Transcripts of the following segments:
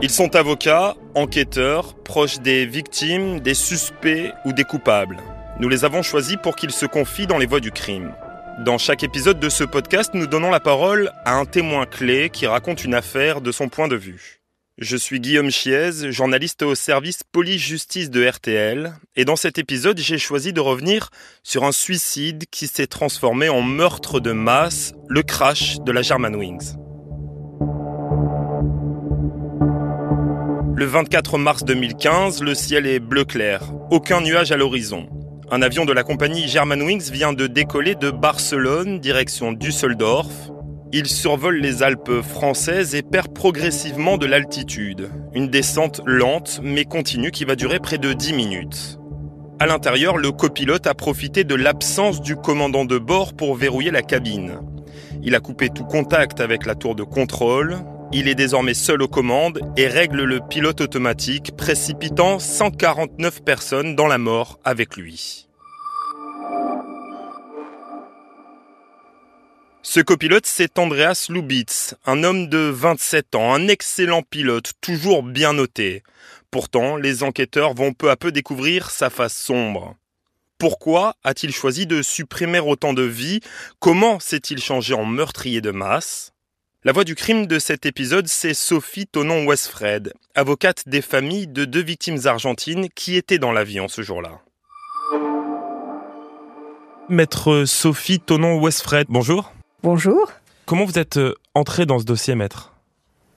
Ils sont avocats, enquêteurs, proches des victimes, des suspects ou des coupables. Nous les avons choisis pour qu'ils se confient dans les voies du crime. Dans chaque épisode de ce podcast, nous donnons la parole à un témoin clé qui raconte une affaire de son point de vue. Je suis Guillaume Chiez, journaliste au service police-justice de RTL, et dans cet épisode, j'ai choisi de revenir sur un suicide qui s'est transformé en meurtre de masse, le crash de la Germanwings. Le 24 mars 2015, le ciel est bleu clair, aucun nuage à l'horizon. Un avion de la compagnie Germanwings vient de décoller de Barcelone, direction Düsseldorf. Il survole les Alpes françaises et perd progressivement de l'altitude. Une descente lente mais continue qui va durer près de 10 minutes. À l'intérieur, le copilote a profité de l'absence du commandant de bord pour verrouiller la cabine. Il a coupé tout contact avec la tour de contrôle, il est désormais seul aux commandes et règle le pilote automatique, précipitant 149 personnes dans la mort avec lui. Ce copilote, c'est Andreas Lubitz, un homme de 27 ans, un excellent pilote, toujours bien noté. Pourtant, les enquêteurs vont peu à peu découvrir sa face sombre. Pourquoi a-t-il choisi de supprimer autant de vies? Comment s'est-il changé en meurtrier de masse? La voix du crime de cet épisode, c'est Sophie Tonon-Westfred, avocate des familles de deux victimes argentines qui étaient dans l'avion ce jour-là. Maître Sophie Tonon-Westfred, bonjour. Bonjour. Comment vous êtes euh, entrée dans ce dossier, maître?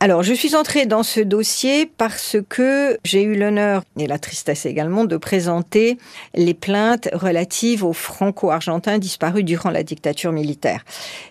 Alors, je suis entrée dans ce dossier parce que j'ai eu l'honneur, et la tristesse également, de présenter les plaintes relatives aux franco-argentins disparus durant la dictature militaire,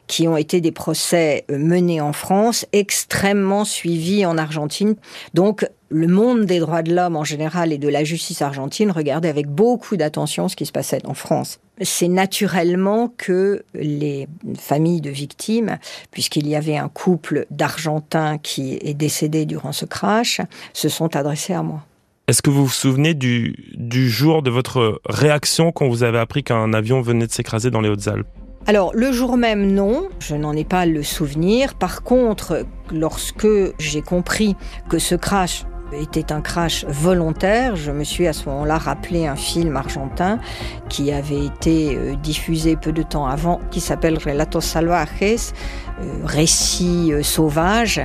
qui ont été des procès menés en France, extrêmement suivis en Argentine. Donc, le monde des droits de l'homme en général et de la justice argentine regardait avec beaucoup d'attention ce qui se passait en France. C'est naturellement que les familles de victimes, puisqu'il y avait un couple d'Argentins qui est décédé durant ce crash, se sont adressés à moi. Est-ce que vous vous souvenez du, du jour de votre réaction quand vous avez appris qu'un avion venait de s'écraser dans les Hautes-Alpes? Alors, le jour même, non, je n'en ai pas le souvenir. Par contre, lorsque j'ai compris que ce crash était un crash volontaire. Je me suis à ce moment-là rappelé un film argentin qui avait été euh, diffusé peu de temps avant, qui s'appelle Relatos Salvajes, récit euh, sauvage.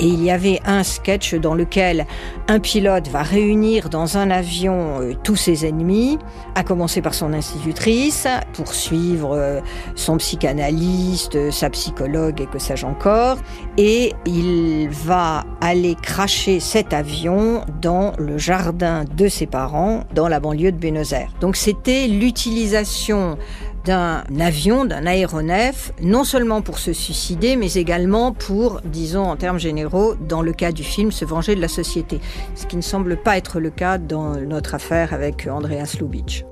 Et il y avait un sketch dans lequel un pilote va réunir dans un avion tous ses ennemis, à commencer par son institutrice, pour suivre son psychanalyste, sa psychologue et que sais-je encore. Et il va aller cracher cet avion dans le jardin de ses parents dans la banlieue de Buenos Aires. Donc c'était l'utilisation d'un avion, d'un aéronef, non seulement pour se suicider, mais également pour, disons en termes généraux, dans le cas du film, se venger de la société. Ce qui ne semble pas être le cas dans notre affaire avec Andreas Lubitsch.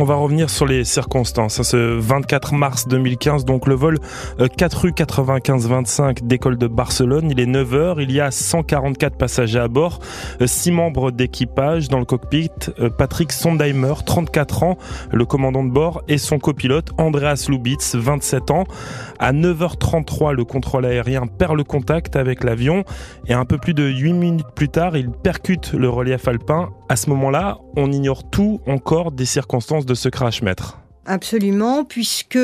On va revenir sur les circonstances. Ce 24 mars 2015, donc le vol 4 euh, rue 95-25 d'école de Barcelone. Il est 9h, il y a 144 passagers à bord, 6 euh, membres d'équipage dans le cockpit. Euh, Patrick Sondheimer, 34 ans, le commandant de bord, et son copilote Andreas Lubitz, 27 ans. À 9h33, le contrôle aérien perd le contact avec l'avion et un peu plus de 8 minutes plus tard, il percute le relief alpin. À ce moment-là, on ignore tout encore des circonstances de ce crash, maître. Absolument, puisque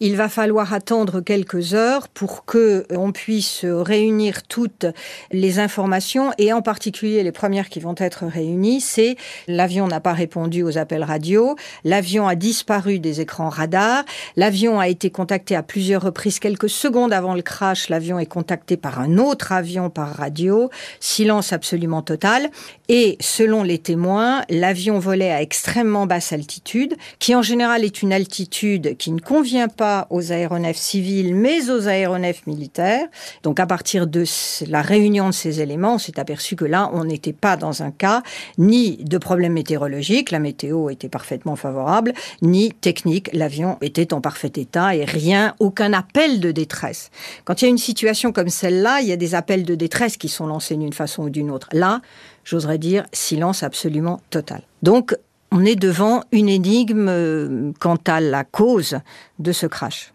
il va falloir attendre quelques heures pour que on puisse réunir toutes les informations et en particulier les premières qui vont être réunies, c'est l'avion n'a pas répondu aux appels radio, l'avion a disparu des écrans radars, l'avion a été contacté à plusieurs reprises. Quelques secondes avant le crash, l'avion est contacté par un autre avion par radio, silence absolument total. Et selon les témoins, l'avion volait à extrêmement basse altitude qui en général est une altitude qui ne convient pas aux aéronefs civils, mais aux aéronefs militaires. Donc à partir de la réunion de ces éléments, on s'est aperçu que là, on n'était pas dans un cas ni de problème météorologique, la météo était parfaitement favorable, ni technique, l'avion était en parfait état et rien, aucun appel de détresse. Quand il y a une situation comme celle-là, il y a des appels de détresse qui sont lancés d'une façon ou d'une autre. Là, j'oserais dire silence absolument total. Donc, on est devant une énigme euh, quant à la cause de ce crash.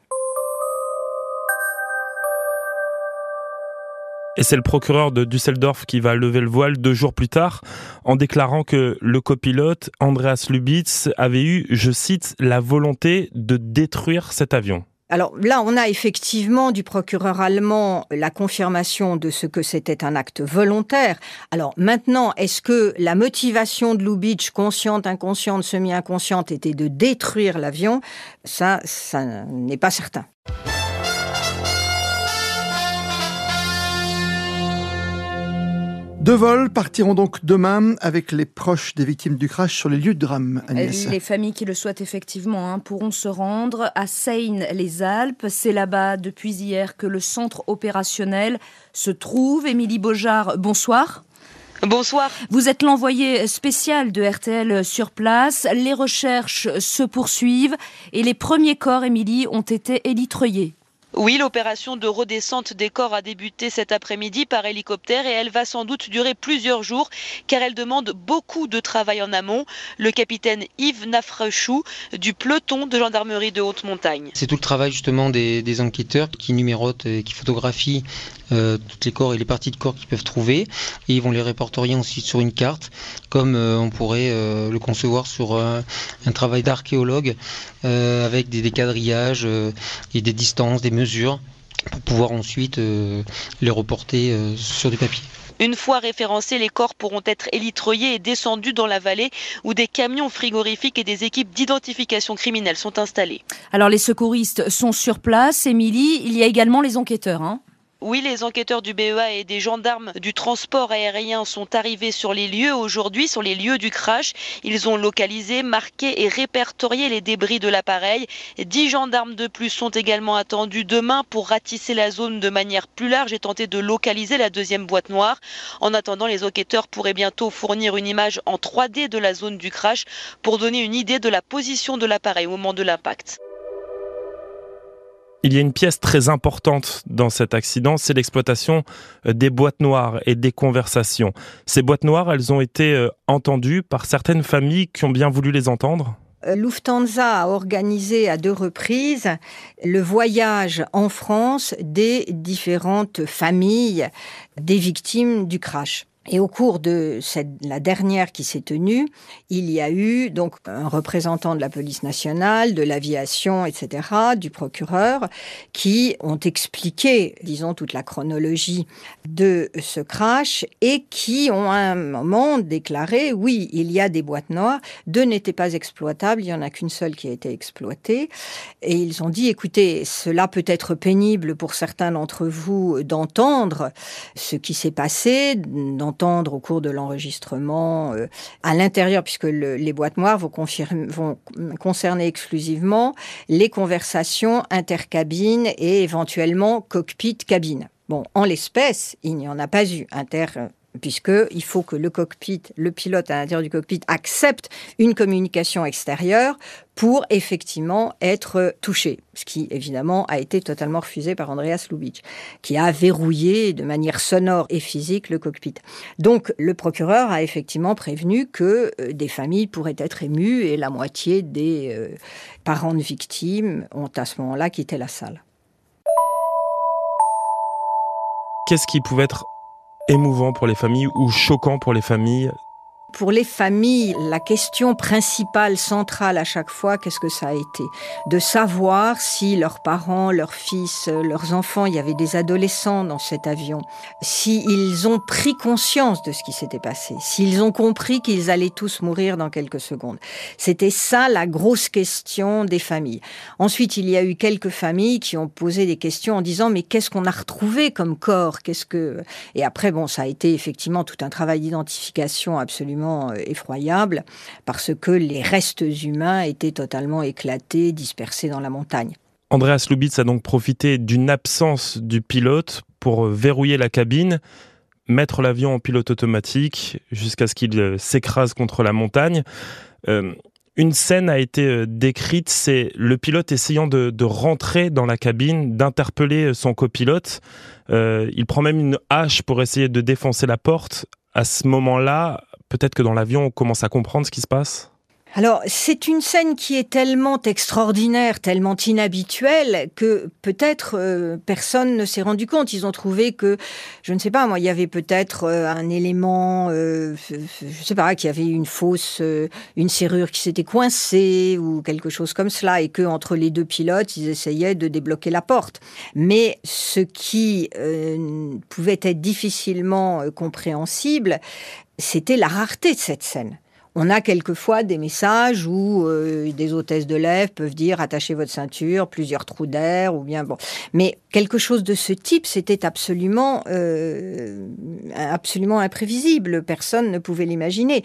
Et c'est le procureur de Düsseldorf qui va lever le voile deux jours plus tard en déclarant que le copilote, Andreas Lubitz, avait eu, je cite, la volonté de détruire cet avion. Alors là, on a effectivement du procureur allemand la confirmation de ce que c'était un acte volontaire. Alors maintenant, est-ce que la motivation de Lubitsch, consciente, inconsciente, semi-inconsciente, était de détruire l'avion? Ça, ça n'est pas certain. Deux vols partiront donc demain avec les proches des victimes du crash sur les lieux de drame. Agnès. Les familles qui le souhaitent effectivement hein, pourront se rendre à Seine-les-Alpes. C'est là-bas depuis hier que le centre opérationnel se trouve. Émilie Beaujard, bonsoir. Bonsoir. Vous êtes l'envoyé spécial de RTL sur place. Les recherches se poursuivent et les premiers corps, Émilie, ont été élitreillés. Oui, l'opération de redescente des corps a débuté cet après-midi par hélicoptère et elle va sans doute durer plusieurs jours car elle demande beaucoup de travail en amont. Le capitaine Yves Nafrechou du peloton de gendarmerie de haute montagne. C'est tout le travail justement des, enquêteurs qui numérotent et qui photographient euh, tous les corps et les parties de corps qu'ils peuvent trouver et ils vont les répertorier ensuite sur une carte comme euh, on pourrait euh, le concevoir sur un travail d'archéologue avec des décadrillages et des distances, des mesures pour pouvoir ensuite euh, les reporter euh, sur du papier. Une fois référencés, les corps pourront être élitreillés et descendus dans la vallée où des camions frigorifiques et des équipes d'identification criminelle sont installés. Alors les secouristes sont sur place, Émilie, il y a également les enquêteurs. Hein oui, les enquêteurs du BEA et des gendarmes du transport aérien sont arrivés sur les lieux aujourd'hui, sur les lieux du crash. Ils ont localisé, marqué et répertorié les débris de l'appareil. Dix gendarmes de plus sont également attendus demain pour ratisser la zone de manière plus large et tenter de localiser la deuxième boîte noire. En attendant, les enquêteurs pourraient bientôt fournir une image en 3D de la zone du crash pour donner une idée de la position de l'appareil au moment de l'impact. Il y a une pièce très importante dans cet accident, c'est l'exploitation euh, des boîtes noires et des conversations. Ces boîtes noires, elles ont été euh, entendues par certaines familles qui ont bien voulu les entendre euh, Lufthansa a organisé à deux reprises le voyage en France des différentes familles des victimes du crash. Et au cours de cette, la dernière qui s'est tenue, il y a eu donc un représentant de la police nationale, de l'aviation, etc., du procureur, qui ont expliqué, disons, toute la chronologie de ce crash et qui ont à un moment déclaré, oui, il y a des boîtes noires, deux n'étaient pas exploitables, il y en a qu'une seule qui a été exploitée. Et ils ont dit, écoutez, cela peut être pénible pour certains d'entre vous d'entendre ce qui s'est passé, entendre au cours de l'enregistrement euh, à l'intérieur, puisque les boîtes noires vont, vont concerner exclusivement les conversations intercabines et éventuellement cockpit-cabine. Bon, en l'espèce, il n'y en a pas eu inter puisqu'il faut que le cockpit, le pilote à l'intérieur du cockpit accepte une communication extérieure pour effectivement être touché, ce qui évidemment a été totalement refusé par Andreas Lubitsch, qui a verrouillé de manière sonore et physique le cockpit. Donc le procureur a effectivement prévenu que euh, des familles pourraient être émues et la moitié des euh, parents de victimes ont à ce moment-là quitté la salle. Qu'est-ce qui pouvait être émouvant pour les familles ou choquant pour les familles pour les familles, la question principale, centrale à chaque fois, qu'est-ce que ça a été? De savoir si leurs parents, leurs fils, leurs enfants, il y avait des adolescents dans cet avion, s'ils ont pris conscience de ce qui s'était passé, s'ils ont compris qu'ils allaient tous mourir dans quelques secondes. C'était ça la grosse question des familles. Ensuite, il y a eu quelques familles qui ont posé des questions en disant mais qu'est-ce qu'on a retrouvé comme corps? Qu'est-ce que Et après, bon, ça a été effectivement tout un travail d'identification absolument euh, effroyable parce que les restes humains étaient totalement éclatés, dispersés dans la montagne. Andreas Lubitz a donc profité d'une absence du pilote pour verrouiller la cabine, mettre l'avion en pilote automatique jusqu'à ce qu'il euh, s'écrase contre la montagne. Euh, une scène a été décrite, c'est le pilote essayant de, rentrer dans la cabine, d'interpeller son copilote. il prend même une hache pour essayer de défoncer la porte. À ce moment-là, peut-être que dans l'avion, on commence à comprendre ce qui se passe alors, c'est une scène qui est tellement extraordinaire, tellement inhabituelle, que peut-être euh, personne ne s'est rendu compte. Ils ont trouvé que, je ne sais pas, moi, il y avait peut-être euh, un élément, euh, je sais pas, qu'il y avait une fausse, une serrure qui s'était coincée ou quelque chose comme cela, et que entre les deux pilotes, ils essayaient de débloquer la porte. Mais ce qui pouvait être difficilement compréhensible, c'était la rareté de cette scène. On a quelquefois des messages où euh, des hôtesses de lèvres peuvent dire attachez votre ceinture, plusieurs trous d'air, ou bien bon. Mais quelque chose de ce type, c'était absolument, euh, absolument imprévisible. Personne ne pouvait l'imaginer.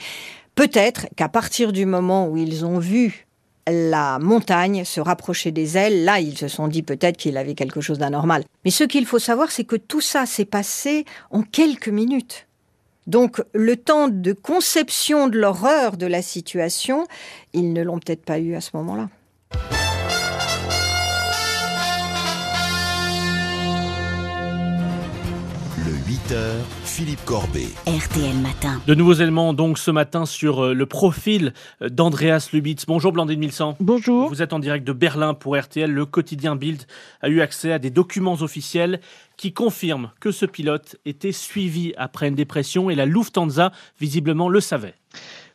Peut-être qu'à partir du moment où ils ont vu la montagne se rapprocher des ailes, là, ils se sont dit peut-être qu'il avait quelque chose d'anormal. Mais ce qu'il faut savoir, c'est que tout ça s'est passé en quelques minutes. Donc le temps de conception de l'horreur de la situation, ils ne l'ont peut-être pas eu à ce moment-là. Le 8h, Philippe Corbet. RTL Matin. De nouveaux éléments donc ce matin sur euh, le profil euh, d'Andreas Lubitz. Bonjour Blandine Milsan. Bonjour. Vous êtes en direct de Berlin pour RTL. Le quotidien Bild a eu accès à des documents officiels qui confirment que ce pilote était suivi après une dépression et la Lufthansa visiblement le savait.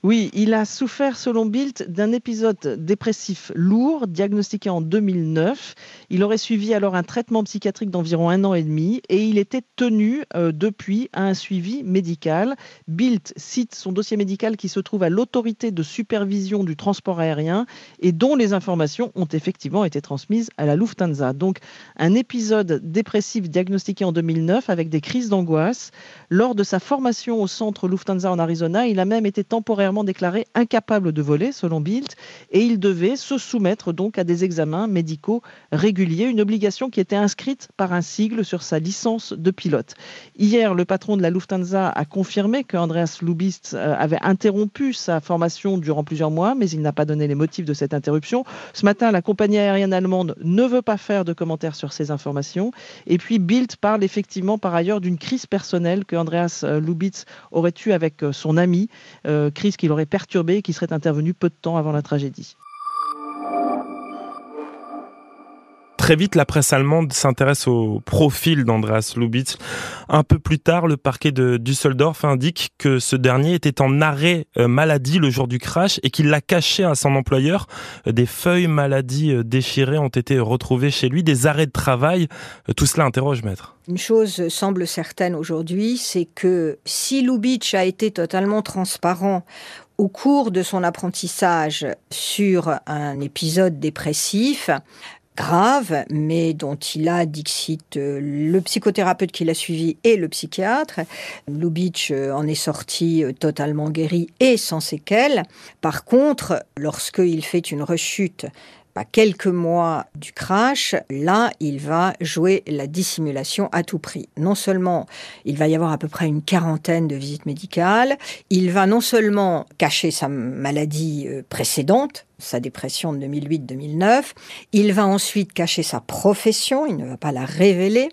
Oui, il a souffert, selon Bild, d'un épisode dépressif lourd, diagnostiqué en 2009. Il aurait suivi alors un traitement psychiatrique d'environ un an et demi et il était tenu euh, depuis à un suivi médical. Bild cite son dossier médical qui se trouve à l'autorité de supervision du transport aérien et dont les informations ont effectivement été transmises à la Lufthansa. Donc, un épisode dépressif diagnostiqué en 2009 avec des crises d'angoisse. Lors de sa formation au centre Lufthansa en Arizona, il a même été temporairement déclaré incapable de voler, selon Bild, et il devait se soumettre donc à des examens médicaux réguliers, une obligation qui était inscrite par un sigle sur sa licence de pilote. Hier, le patron de la Lufthansa a confirmé que Andreas Lubitz euh, avait interrompu sa formation durant plusieurs mois, mais il n'a pas donné les motifs de cette interruption. Ce matin, la compagnie aérienne allemande ne veut pas faire de commentaires sur ces informations. Et puis, Bild parle effectivement par ailleurs d'une crise personnelle que Andreas euh, Lubitz aurait eue avec euh, son ami, crise qui l'aurait perturbé et qui serait intervenu peu de temps avant la tragédie. Très vite, la presse allemande s'intéresse au profil d'Andreas Lubitz. Un peu plus tard, le parquet de Düsseldorf indique que ce dernier était en arrêt euh, maladie le jour du crash et qu'il l'a caché à son employeur. Des feuilles maladie euh, déchirées ont été retrouvées chez lui, des arrêts de travail. Euh, tout cela interroge, maître. Une chose semble certaine aujourd'hui, c'est que si Lubitsch a été totalement transparent au cours de son apprentissage sur un épisode dépressif, grave, mais dont il a, dixit, euh, le psychothérapeute qui l'a suivi et le psychiatre. Lubitsch euh, en est sorti euh, totalement guéri et sans séquelles. Par contre, lorsqu'il fait une rechute à quelques mois du crash, là, il va jouer la dissimulation à tout prix. Non seulement il va y avoir à peu près une quarantaine de visites médicales, il va non seulement cacher sa maladie précédente, sa dépression de 2008-2009. Il va ensuite cacher sa profession, il ne va pas la révéler.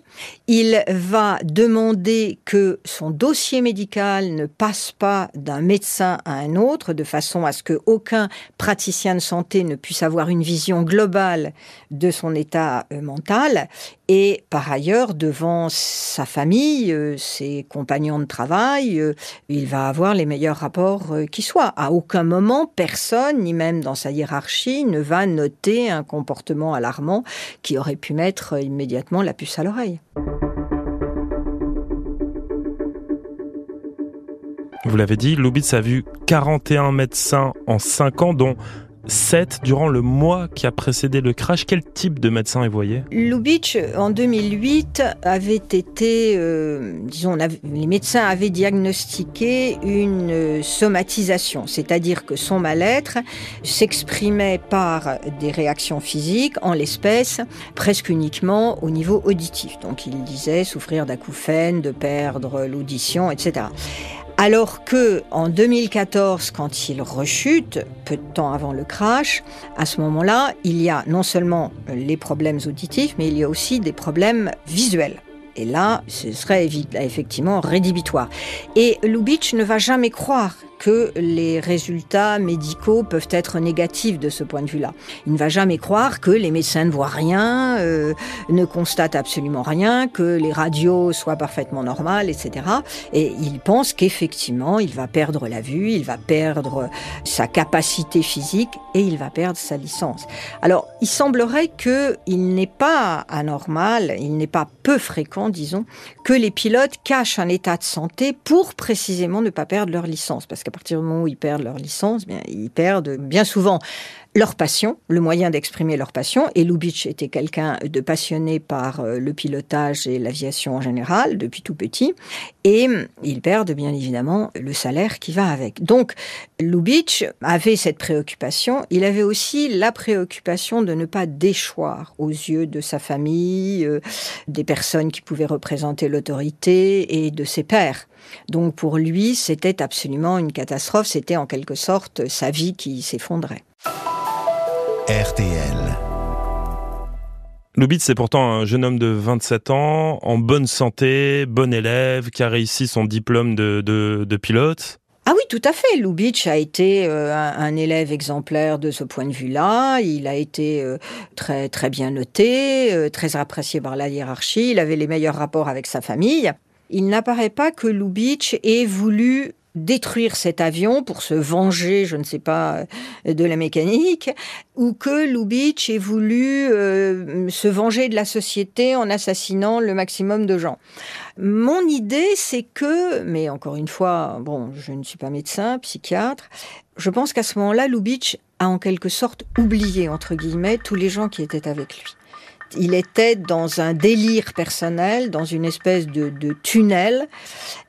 Il va demander que son dossier médical ne passe pas d'un médecin à un autre, de façon à ce qu'aucun praticien de santé ne puisse avoir une vision globale de son état euh, mental. Et par ailleurs, devant sa famille, euh, ses compagnons de travail, euh, il va avoir les meilleurs rapports qui soient. À aucun moment, personne, ni même dans sa hiérarchie ne va noter un comportement alarmant qui aurait pu mettre immédiatement la puce à l'oreille. Vous l'avez dit, Lubitz a vu 41 médecins en 5 ans, dont 7 durant le mois qui a précédé le crash. Quel type de médecin est voyé? Lubitsch, en 2008, avait été, euh, disons, les médecins avaient diagnostiqué une euh, somatisation, c'est-à-dire que son mal-être s'exprimait par des réactions physiques, en l'espèce, presque uniquement au niveau auditif. Donc il disait souffrir d'acouphènes, de perdre l'audition, etc. Alors que en 2014, quand il rechute, peu de temps avant le crash, à ce moment-là, il y a non seulement les problèmes auditifs, mais il y a aussi des problèmes visuels. Et là, ce serait effectivement rédhibitoire. Et Lubitsch ne va jamais croire que les résultats médicaux peuvent être négatifs de ce point de vue-là. Il ne va jamais croire que les médecins ne voient rien, euh, ne constatent absolument rien, que les radios soient parfaitement normales, etc. Et il pense qu'effectivement, il va perdre la vue, il va perdre sa capacité physique et il va perdre sa licence. Alors, il semblerait qu'il n'est pas anormal, il n'est pas peu fréquent, disons, que les pilotes cachent un état de santé pour précisément ne pas perdre leur licence. Parce qu'à partir du moment où ils perdent leur licence, bien, ils perdent bien souvent leur passion, le moyen d'exprimer leur passion. Et Lubitsch était quelqu'un de passionné par euh, le pilotage et l'aviation en général depuis tout petit. Et ils perdent bien évidemment le salaire qui va avec. Donc Lubitsch avait cette préoccupation. Il avait aussi la préoccupation de ne pas déchoir aux yeux de sa famille, euh, des personnes qui pouvaient représenter l'autorité et de ses pairs. Donc pour lui, c'était absolument une catastrophe. C'était en quelque sorte sa vie qui s'effondrait. RTL. Lubitz c'est pourtant un jeune homme de 27 ans, en bonne santé, bon élève, qui a réussi son diplôme de, de, pilote. Ah oui, tout à fait. Lubitsch a été euh, un, élève exemplaire de ce point de vue-là. Il a été euh, très très bien noté, euh, très apprécié par la hiérarchie. Il avait les meilleurs rapports avec sa famille. Il n'apparaît pas que Lubitsch ait voulu détruire cet avion pour se venger, je ne sais pas, euh, de la mécanique, ou que Lubitsch ait voulu euh, se venger de la société en assassinant le maximum de gens. Mon idée, c'est que, mais encore une fois, bon, je ne suis pas médecin, psychiatre, je pense qu'à ce moment-là, Lubitsch a en quelque sorte oublié, entre guillemets, tous les gens qui étaient avec lui. Il était dans un délire personnel, dans une espèce de, tunnel,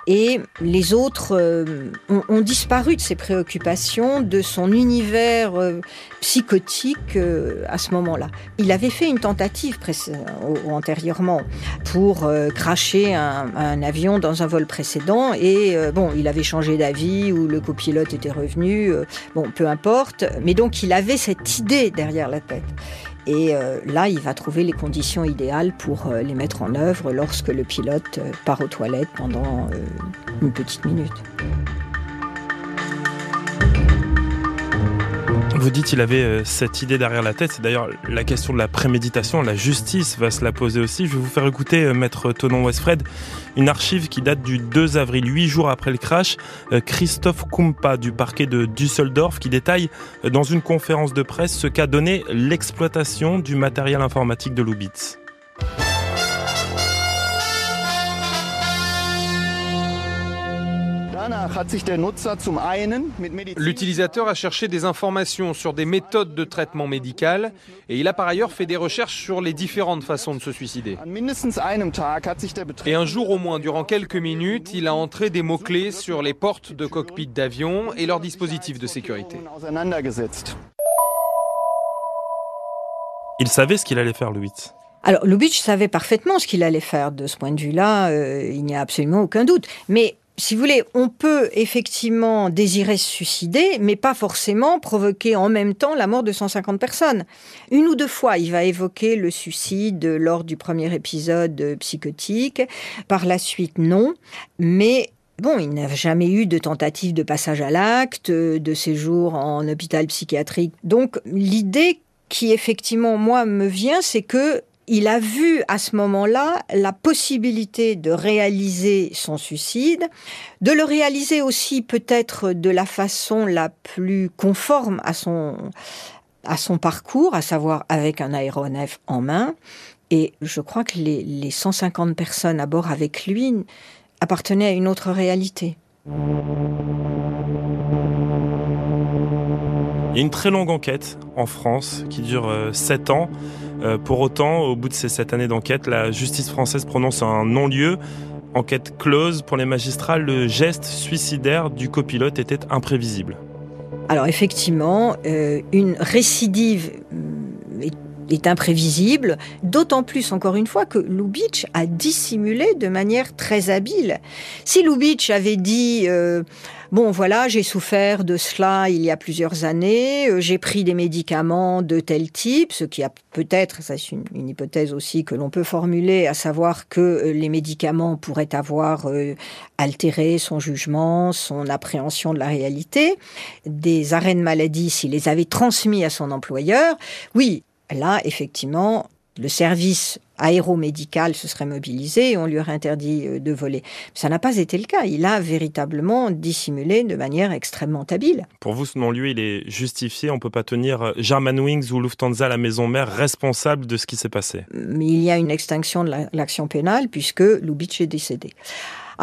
et les autres euh, ont, disparu de ses préoccupations, de son univers euh, psychotique euh, à ce moment-là. Il avait fait une tentative antérieurement pour cracher un, un, avion dans un vol précédent, et bon, il avait changé d'avis ou le copilote était revenu, bon, peu importe, mais donc il avait cette idée derrière la tête. Et euh, là, il va trouver les conditions idéales pour euh, les mettre en œuvre lorsque le pilote euh, part aux toilettes pendant une petite minute. Vous dites qu'il avait euh, cette idée derrière la tête. C'est d'ailleurs la question de la préméditation. La justice va se la poser aussi. Je vais vous faire écouter, euh, maître Tonon Westfred, une archive qui date du 2 avril, huit jours après le crash. Euh, Christophe Kumpa du parquet de Düsseldorf qui détaille dans une conférence de presse ce qu'a donné l'exploitation du matériel informatique de Lubitz. L'utilisateur a cherché des informations sur des méthodes de traitement médical et il a par ailleurs fait des recherches sur les différentes façons de se suicider. Et un jour au moins, durant quelques minutes, il a entré des mots-clés sur les portes de cockpit d'avion et leurs dispositifs de sécurité. Il savait ce qu'il allait faire, Louis. Alors, Lubitsch savait parfaitement ce qu'il allait faire. De ce point de vue-là, euh, il n'y a absolument aucun doute. Mais si vous voulez, on peut effectivement désirer se suicider, mais pas forcément provoquer en même temps la mort de 150 personnes. Une ou deux fois, il va évoquer le suicide lors du premier épisode psychotique. Par la suite, non. Mais Bon, il n'a jamais eu de tentative de passage à l'acte, de séjour en hôpital psychiatrique. Donc l'idée qui effectivement moi me vient, c'est que il a vu à ce moment-là la possibilité de réaliser son suicide, de le réaliser aussi peut-être de la façon la plus conforme à son, à son parcours, à savoir avec un aéronef en main. Et je crois que les, les 150 personnes à bord avec lui appartenaient à une autre réalité. Il y a une très longue enquête en France qui dure 7 euh, ans. Euh, pour autant, au bout de ces 7 années d'enquête, la justice française prononce un non-lieu. Enquête close pour les magistrats, le geste suicidaire du copilote était imprévisible. Alors effectivement, euh, une récidive est imprévisible, d'autant plus encore une fois que Lubitsch a dissimulé de manière très habile. Si Lubitsch avait dit euh, Bon, voilà, j'ai souffert de cela il y a plusieurs années, euh, j'ai pris des médicaments de tel type, ce qui a peut-être, ça c'est une, hypothèse aussi que l'on peut formuler, à savoir que euh, les médicaments pourraient avoir altéré son jugement, son appréhension de la réalité, des arrêts de maladie s'il les avait transmis à son employeur. Oui, là, effectivement, le service aéromédical se serait mobilisé et on lui aurait interdit euh, de voler. Ça n'a pas été le cas. Il a véritablement dissimulé de manière extrêmement habile. Pour vous, selon lui, il est justifié. On ne peut pas tenir euh, Germanwings ou Lufthansa, la maison mère, responsable de ce qui s'est passé. Mais il y a une extinction de l'action pénale puisque Lubitsch est décédé.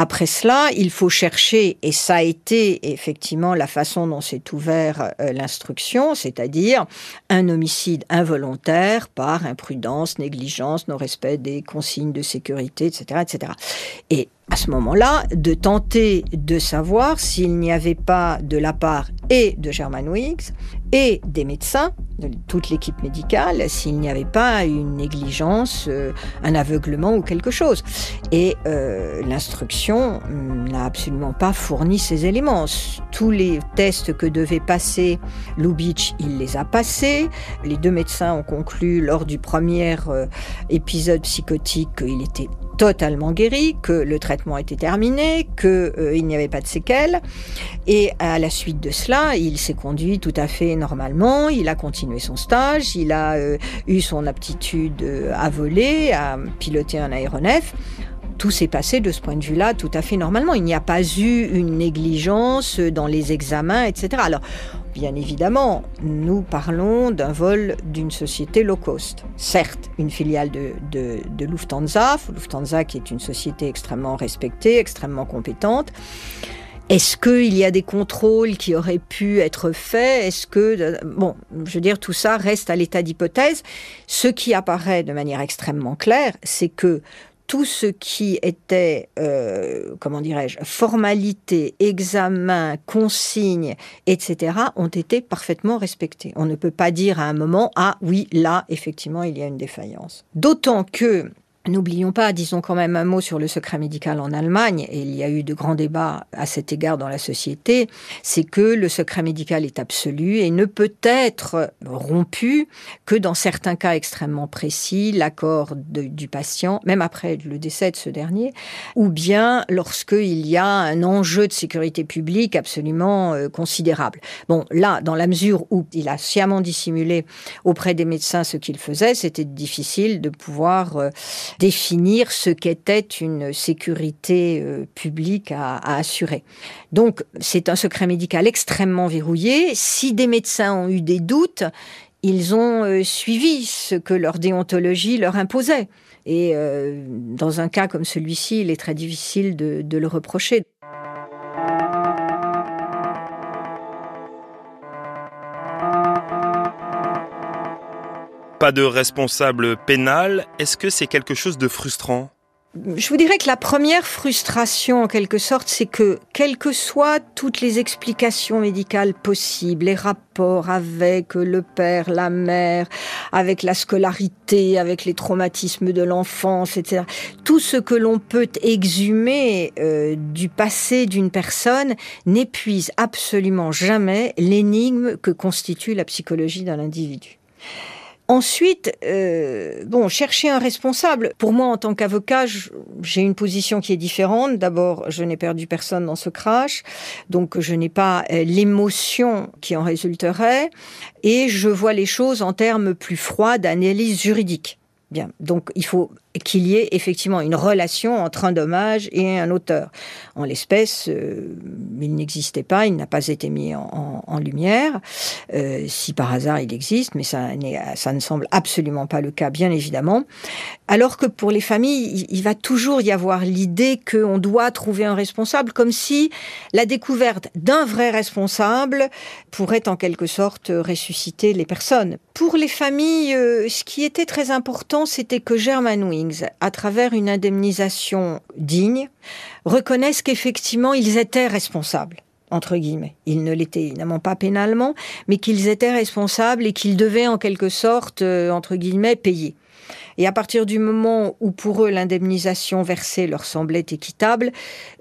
Après cela, il faut chercher, et ça a été effectivement la façon dont s'est ouvert euh, l'instruction, c'est-à-dire un homicide involontaire par imprudence, négligence, non-respect des consignes de sécurité, etc., etc. Et à ce moment-là, de tenter de savoir s'il n'y avait pas de la part et de Germanwings et des médecins, de toute l'équipe médicale, s'il n'y avait pas une négligence, euh, un aveuglement ou quelque chose. Et euh, l'instruction n'a absolument pas fourni ces éléments. Tous les tests que devait passer Lubitsch, il les a passés. Les deux médecins ont conclu lors du premier euh, épisode psychotique qu'il était totalement guéri, que le traitement était terminé, qu'il euh, n'y avait pas de séquelles. Et à la suite de cela, il s'est conduit tout à fait normalement, il a continué son stage, il a euh, eu son aptitude euh, à voler, à piloter un aéronef tout s'est passé de ce point de vue-là tout à fait normalement. Il n'y a pas eu une négligence dans les examens, etc. Alors, Bien évidemment, nous parlons d'un vol d'une société low cost. Certes, une filiale de, de, Lufthansa, Lufthansa qui est une société extrêmement respectée, extrêmement compétente. Est-ce qu'il y a des contrôles qui auraient pu être faits? Est-ce que... Bon, je veux dire, tout ça reste à l'état d'hypothèse. Ce qui apparaît de manière extrêmement claire, c'est que tout ce qui était, euh, comment dirais-je, formalité, examen, consigne, etc., ont été parfaitement respectés. On ne peut pas dire à un moment, ah oui, là, effectivement, il y a une défaillance. D'autant que N'oublions pas, disons quand même un mot sur le secret médical en Allemagne, et il y a eu de grands débats à cet égard dans la société, c'est que le secret médical est absolu et ne peut être rompu que dans certains cas extrêmement précis, l'accord du patient, même après le décès de ce dernier, ou bien lorsqu'il y a un enjeu de sécurité publique absolument euh, considérable. Bon, là, dans la mesure où il a sciemment dissimulé auprès des médecins ce qu'il faisait, c'était difficile de pouvoir... Définir ce qu'était une sécurité euh, publique à, assurer. Donc, c'est un secret médical extrêmement verrouillé. Si des médecins ont eu des doutes, ils ont euh, suivi ce que leur déontologie leur imposait. Et euh, dans un cas comme celui-ci, il est très difficile de le reprocher. De responsable pénal, est-ce que c'est quelque chose de frustrant? Je vous dirais que la première frustration, en quelque sorte, c'est que, quelles que soient toutes les explications médicales possibles, les rapports avec le père, la mère, avec la scolarité, avec les traumatismes de l'enfance, etc., tout ce que l'on peut exhumer euh, du passé d'une personne n'épuise absolument jamais l'énigme que constitue la psychologie d'un individu. Ensuite, euh, bon, chercher un responsable. Pour moi, en tant qu'avocat, j'ai une position qui est différente. D'abord, je n'ai perdu personne dans ce crash, donc je n'ai pas euh, l'émotion qui en résulterait, et je vois les choses en termes plus froids d'analyse juridique. Bien, donc il faut qu'il y ait effectivement une relation entre un dommage et un auteur. En l'espèce, euh, il n'existait pas, il n'a pas été mis en, lumière. Euh, si par hasard il existe, mais ça, ça ne semble absolument pas le cas, bien évidemment. Alors que pour les familles, il, va toujours y avoir l'idée qu'on doit trouver un responsable, comme si la découverte d'un vrai responsable pourrait en quelque sorte ressusciter les personnes. Pour les familles, euh, ce qui était très important, c'était que Germanoui à travers une indemnisation digne, reconnaissent qu'effectivement ils étaient responsables. entre guillemets. Ils ne l'étaient évidemment pas pénalement, mais qu'ils étaient responsables et qu'ils devaient en quelque sorte, euh, entre guillemets, payer. Et à partir du moment où pour eux l'indemnisation versée leur semblait équitable,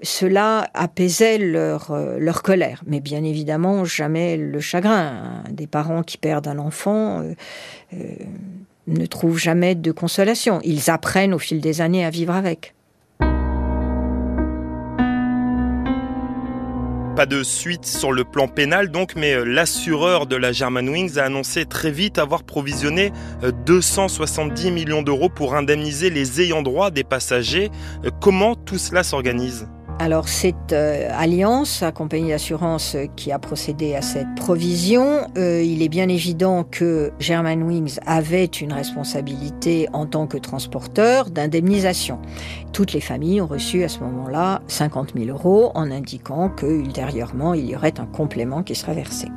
cela apaisait leur, euh, colère. Mais bien évidemment, jamais le chagrin. Des parents qui perdent un enfant euh, euh, ne trouvent jamais de consolation. Ils apprennent au fil des années à vivre avec. Pas de suite sur le plan pénal donc, mais euh, l'assureur de la Germanwings a annoncé très vite avoir provisionné 270 euh, millions d'euros pour indemniser les ayants droit des passagers. Euh, comment tout cela s'organise? Alors cette euh, alliance, la compagnie d'assurance euh, qui a procédé à cette provision, euh, il est bien évident que Germanwings avait une responsabilité en tant que transporteur d'indemnisation. Toutes les familles ont reçu à ce moment-là 50 000 euros en indiquant que ultérieurement il y aurait un complément qui serait versé.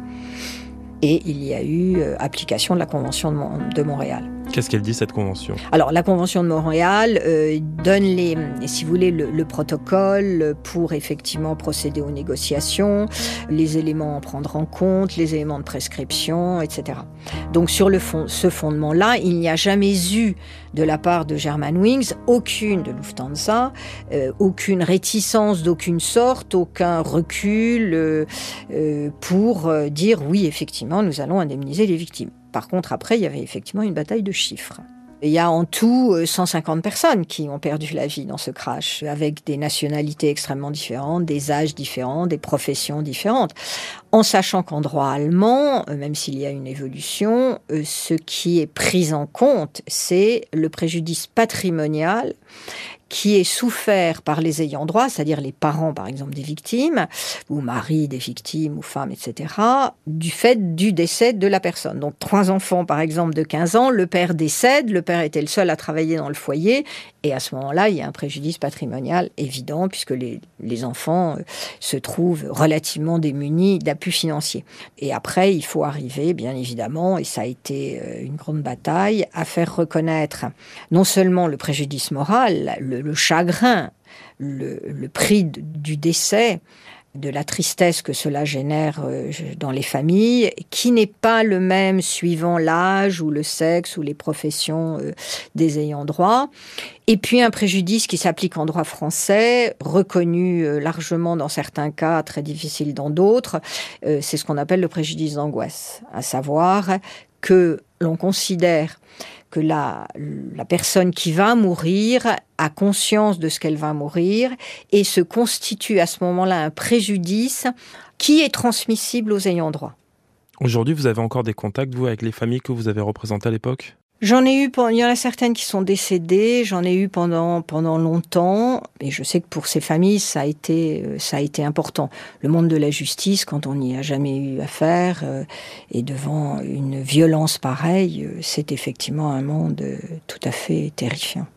Et il y a eu application de la Convention de Montréal. Qu'est-ce qu'elle dit cette convention? Alors la convention de Montréal euh, donne les, si vous voulez, le, protocole pour effectivement procéder aux négociations, les éléments à prendre en compte, les éléments de prescription, etc. Donc sur le fond, ce fondement-là, il n'y a jamais eu de la part de Germanwings aucune de Lufthansa, euh, aucune réticence d'aucune sorte, aucun recul euh, pour dire oui, effectivement, nous allons indemniser les victimes. Par contre, après, il y avait effectivement une bataille de chiffres. Il y a en tout 150 euh, personnes qui ont perdu la vie dans ce crash, avec des nationalités extrêmement différentes, des âges différents, des professions différentes. En sachant qu'en droit allemand, euh, même s'il y a une évolution, euh, ce qui est pris en compte, c'est le préjudice patrimonial qui est souffert par les ayants droit, c'est-à-dire les parents, par exemple, des victimes, ou mari des victimes, ou femmes, etc., du fait du décès de la personne. Donc, trois enfants, par exemple, de 15 ans, le père décède, le père était le seul à travailler dans le foyer, et à ce moment-là, il y a un préjudice patrimonial évident, puisque les, les enfants euh, se trouvent relativement démunis financier. Et après, il faut arriver, bien évidemment, et ça a été euh, une grande bataille, à faire reconnaître non seulement le préjudice moral, le chagrin, le, prix du décès, de la tristesse que cela génère euh, dans les familles, qui n'est pas le même suivant l'âge ou le sexe ou les professions euh, des ayants droit. Et puis un préjudice qui s'applique en droit français, reconnu euh, largement dans certains cas, très difficile dans d'autres, c'est ce qu'on appelle le préjudice d'angoisse, à savoir que l'on considère que la, la personne qui va mourir a conscience de ce qu'elle va mourir et se constitue à ce moment-là un préjudice qui est transmissible aux ayants droit. Aujourd'hui, vous avez encore des contacts, vous, avec les familles que vous avez représentées à l'époque? J'en ai eu, il y en a certaines qui sont décédées, j'en ai eu pendant, pendant longtemps, et je sais que pour ces familles, ça a été, euh, ça a été important. Le monde de la justice, quand on n'y a jamais eu affaire, euh, et devant une violence pareille, euh, c'est effectivement un monde tout à fait terrifiant.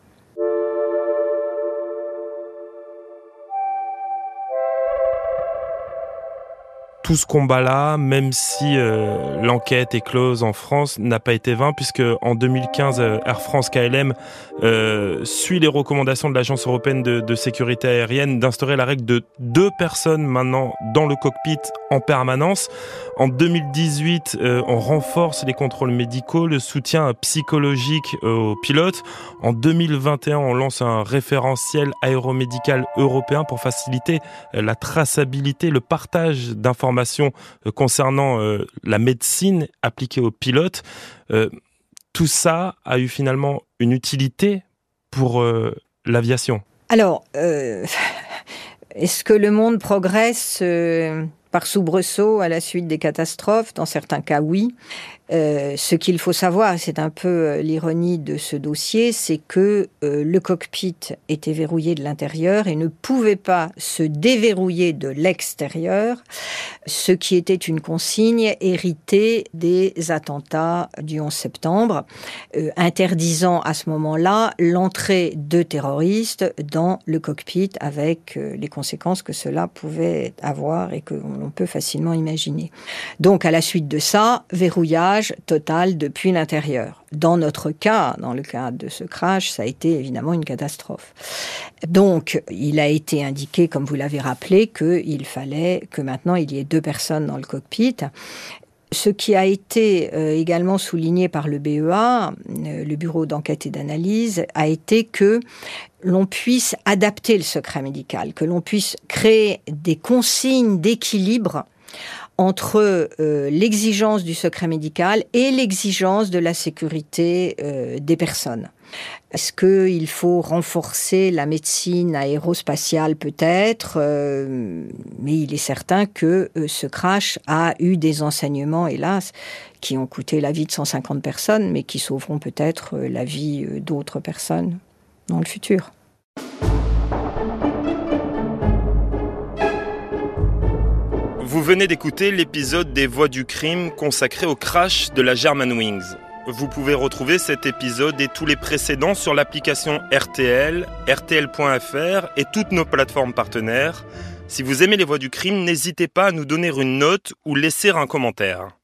Tout ce combat-là, même si euh, l'enquête est close en France, n'a pas été vain puisque en 2015, euh, Air France KLM euh, suit les recommandations de l'Agence européenne de, de sécurité aérienne d'instaurer la règle de deux personnes maintenant dans le cockpit en permanence. En 2018, on renforce les contrôles médicaux, le soutien psychologique aux pilotes. En 2021, on lance un référentiel aéromédical européen pour faciliter la traçabilité, le partage d'informations euh, concernant euh, la médecine appliquée aux pilotes. Euh, tout ça a eu finalement une utilité pour l'aviation? Alors, est-ce que le monde progresse par soubresaut à la suite des catastrophes Dans certains cas, oui. Euh, ce qu'il faut savoir, c'est un peu euh, l'ironie de ce dossier, c'est que euh, le cockpit était verrouillé de l'intérieur et ne pouvait pas se déverrouiller de l'extérieur, ce qui était une consigne héritée des attentats du 11 septembre, interdisant à ce moment-là l'entrée de terroristes dans le cockpit avec les conséquences que cela pouvait avoir et que on peut facilement imaginer. Donc à la suite de ça, verrouillage total depuis l'intérieur. Dans notre cas, dans le cas de ce crash, ça a été évidemment une catastrophe. Donc il a été indiqué, comme vous l'avez rappelé, qu'il fallait que maintenant il y ait deux personnes dans le cockpit ce qui a été euh, également souligné par le BEA, euh, le Bureau d'enquête et d'analyse, a été que l'on puisse adapter le secret médical, que l'on puisse créer des consignes d'équilibre entre euh, l'exigence du secret médical et l'exigence de la sécurité des personnes. Est-ce qu'il faut renforcer la médecine aérospatiale peut-être euh, Mais il est certain que euh, ce crash a eu des enseignements, hélas, qui ont coûté la vie de 150 personnes, mais qui sauveront peut-être euh, la vie d'autres personnes dans le futur. Vous venez d'écouter l'épisode des Voix du crime consacré au crash de la Germanwings. Vous pouvez retrouver cet épisode et tous les précédents sur l'application RTL, RTL.fr et toutes nos plateformes partenaires. Si vous aimez les voix du crime, n'hésitez pas à nous donner une note ou laisser un commentaire.